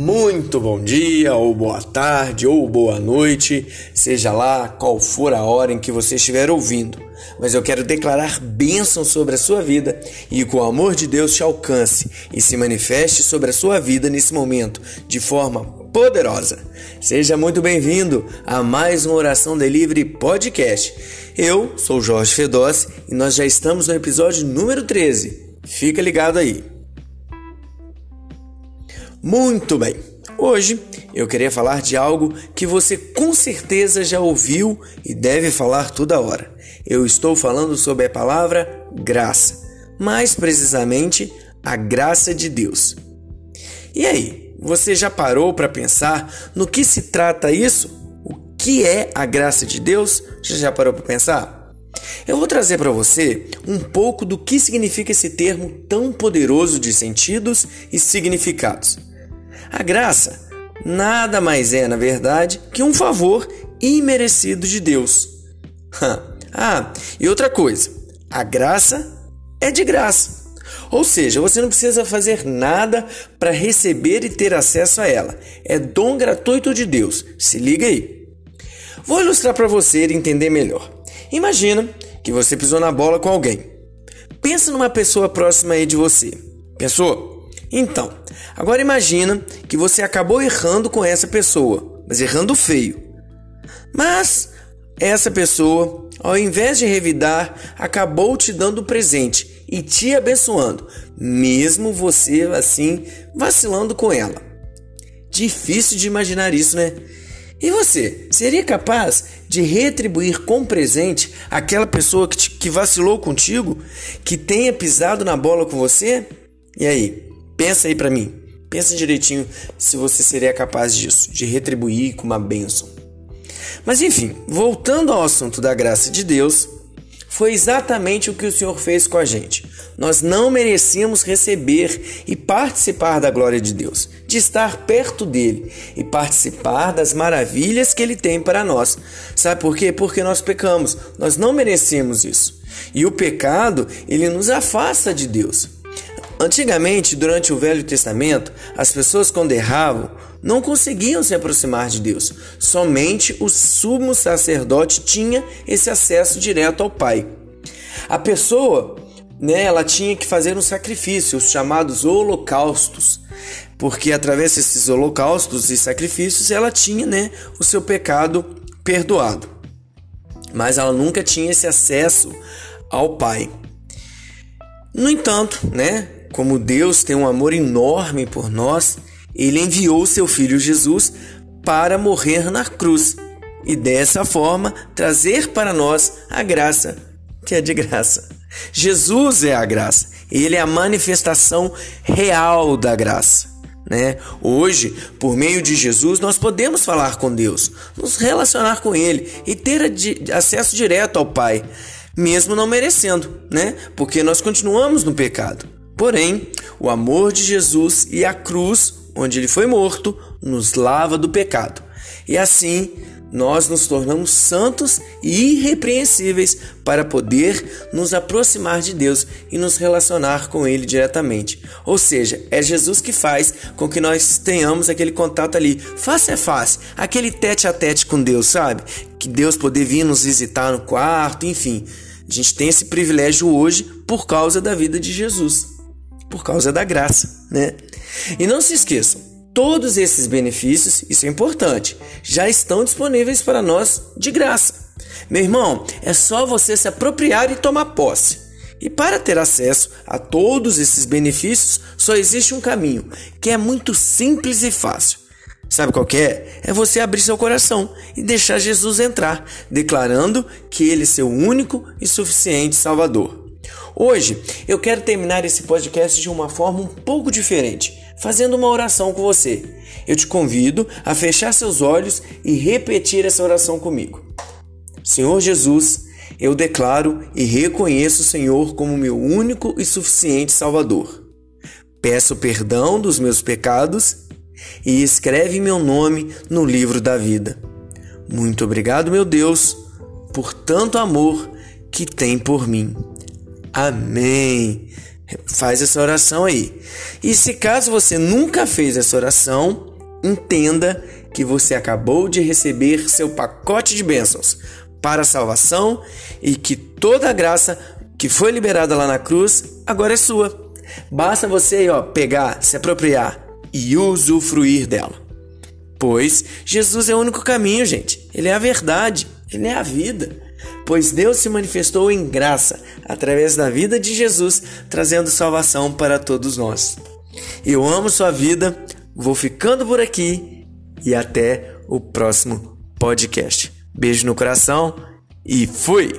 Muito bom dia, ou boa tarde, ou boa noite, seja lá qual for a hora em que você estiver ouvindo. Mas eu quero declarar bênção sobre a sua vida e que o amor de Deus te alcance e se manifeste sobre a sua vida nesse momento de forma poderosa. Seja muito bem-vindo a mais uma Oração Delivery Podcast. Eu sou Jorge Fedossi e nós já estamos no episódio número 13. Fica ligado aí. Muito bem! Hoje eu queria falar de algo que você com certeza já ouviu e deve falar toda hora. Eu estou falando sobre a palavra graça, mais precisamente a graça de Deus. E aí, você já parou para pensar no que se trata isso? O que é a graça de Deus? Você já parou para pensar? Eu vou trazer para você um pouco do que significa esse termo tão poderoso de sentidos e significados. A graça nada mais é, na verdade, que um favor imerecido de Deus. ah, e outra coisa, a graça é de graça. Ou seja, você não precisa fazer nada para receber e ter acesso a ela. É dom gratuito de Deus. Se liga aí. Vou ilustrar para você entender melhor. Imagina que você pisou na bola com alguém. Pensa numa pessoa próxima aí de você. Pensou? Então, agora imagina que você acabou errando com essa pessoa, mas errando feio. Mas essa pessoa, ao invés de revidar, acabou te dando presente e te abençoando, mesmo você assim vacilando com ela. Difícil de imaginar isso, né? E você, seria capaz de retribuir com presente aquela pessoa que, te, que vacilou contigo, que tenha pisado na bola com você? E aí, Pensa aí para mim. Pensa direitinho se você seria capaz disso, de retribuir com uma bênção. Mas enfim, voltando ao assunto da graça de Deus, foi exatamente o que o Senhor fez com a gente. Nós não merecíamos receber e participar da glória de Deus, de estar perto dele e participar das maravilhas que ele tem para nós. Sabe por quê? Porque nós pecamos. Nós não merecemos isso. E o pecado, ele nos afasta de Deus. Antigamente, durante o Velho Testamento, as pessoas quando erravam não conseguiam se aproximar de Deus. Somente o sumo sacerdote tinha esse acesso direto ao Pai. A pessoa, né, ela tinha que fazer um sacrifício, os chamados holocaustos, porque através desses holocaustos e sacrifícios ela tinha, né, o seu pecado perdoado. Mas ela nunca tinha esse acesso ao Pai. No entanto, né, como Deus tem um amor enorme por nós, ele enviou seu filho Jesus para morrer na cruz e dessa forma trazer para nós a graça, que é de graça. Jesus é a graça, ele é a manifestação real da graça. Né? Hoje, por meio de Jesus, nós podemos falar com Deus, nos relacionar com Ele e ter acesso direto ao Pai, mesmo não merecendo, né? Porque nós continuamos no pecado. Porém, o amor de Jesus e a cruz, onde ele foi morto, nos lava do pecado. E assim, nós nos tornamos santos e irrepreensíveis para poder nos aproximar de Deus e nos relacionar com Ele diretamente. Ou seja, é Jesus que faz com que nós tenhamos aquele contato ali, face a face, aquele tete a tete com Deus, sabe? Que Deus poder vir nos visitar no quarto, enfim. A gente tem esse privilégio hoje por causa da vida de Jesus por causa da graça, né? E não se esqueçam, todos esses benefícios, isso é importante, já estão disponíveis para nós de graça. Meu irmão, é só você se apropriar e tomar posse. E para ter acesso a todos esses benefícios, só existe um caminho, que é muito simples e fácil. Sabe qual é? É você abrir seu coração e deixar Jesus entrar, declarando que ele é seu único e suficiente Salvador. Hoje eu quero terminar esse podcast de uma forma um pouco diferente, fazendo uma oração com você. Eu te convido a fechar seus olhos e repetir essa oração comigo. Senhor Jesus, eu declaro e reconheço o Senhor como meu único e suficiente Salvador. Peço perdão dos meus pecados e escreve meu nome no livro da vida. Muito obrigado, meu Deus, por tanto amor que tem por mim. Amém. Faz essa oração aí. E se caso você nunca fez essa oração, Entenda que você acabou de receber seu pacote de bênçãos para a salvação e que toda a graça que foi liberada lá na cruz agora é sua. Basta você ó, pegar, se apropriar e usufruir dela. Pois Jesus é o único caminho, gente. Ele é a verdade, ele é a vida. Pois Deus se manifestou em graça através da vida de Jesus, trazendo salvação para todos nós. Eu amo sua vida, vou ficando por aqui e até o próximo podcast. Beijo no coração e fui!